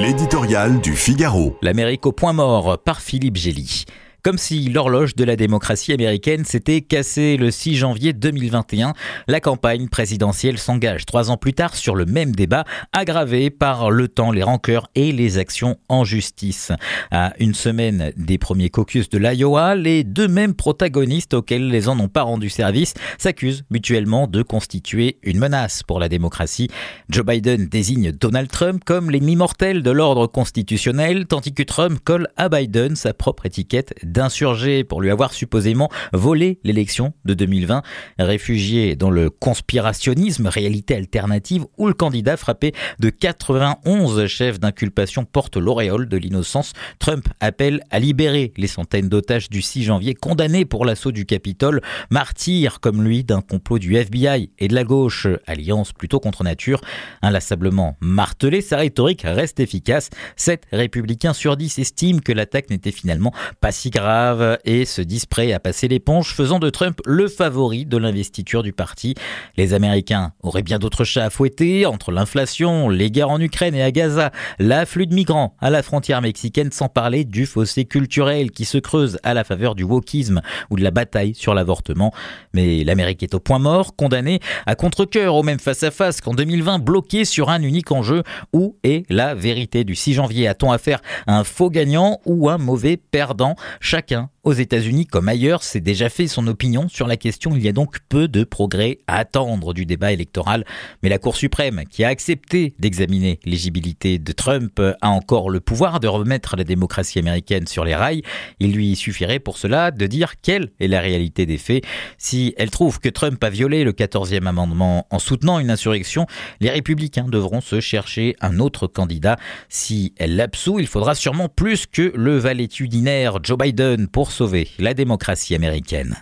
L'éditorial du Figaro. L'Amérique au point mort par Philippe Gély. Comme si l'horloge de la démocratie américaine s'était cassée le 6 janvier 2021, la campagne présidentielle s'engage trois ans plus tard sur le même débat, aggravé par le temps, les rancœurs et les actions en justice. À une semaine des premiers caucus de l'Iowa, les deux mêmes protagonistes auxquels les en ont pas rendu service s'accusent mutuellement de constituer une menace pour la démocratie. Joe Biden désigne Donald Trump comme l'ennemi mortel de l'ordre constitutionnel, tandis que Trump colle à Biden sa propre étiquette d'insurgés pour lui avoir supposément volé l'élection de 2020. Réfugié dans le conspirationnisme, réalité alternative, où le candidat frappé de 91 chefs d'inculpation porte l'auréole de l'innocence, Trump appelle à libérer les centaines d'otages du 6 janvier condamnés pour l'assaut du Capitole, martyrs comme lui d'un complot du FBI et de la gauche, alliance plutôt contre nature. Inlassablement martelé, sa rhétorique reste efficace. Sept républicains sur 10 estiment que l'attaque n'était finalement pas si grave et se disent prêts à passer l'éponge, faisant de Trump le favori de l'investiture du parti. Les Américains auraient bien d'autres chats à fouetter, entre l'inflation, les guerres en Ukraine et à Gaza, l'afflux de migrants à la frontière mexicaine, sans parler du fossé culturel qui se creuse à la faveur du wokisme ou de la bataille sur l'avortement. Mais l'Amérique est au point mort, condamnée à contre-coeur au même face-à-face qu'en 2020, bloquée sur un unique enjeu. Où est la vérité du 6 janvier? A-t-on affaire à un faux gagnant ou un mauvais perdant? Chacun aux États-Unis comme ailleurs s'est déjà fait son opinion sur la question. Il y a donc peu de progrès à attendre du débat électoral. Mais la Cour suprême, qui a accepté d'examiner l'éligibilité de Trump, a encore le pouvoir de remettre la démocratie américaine sur les rails. Il lui suffirait pour cela de dire quelle est la réalité des faits. Si elle trouve que Trump a violé le 14e amendement en soutenant une insurrection, les républicains devront se chercher un autre candidat. Si elle l'absout, il faudra sûrement plus que le valétudinaire Joe Pour sauver la démocratie américaine.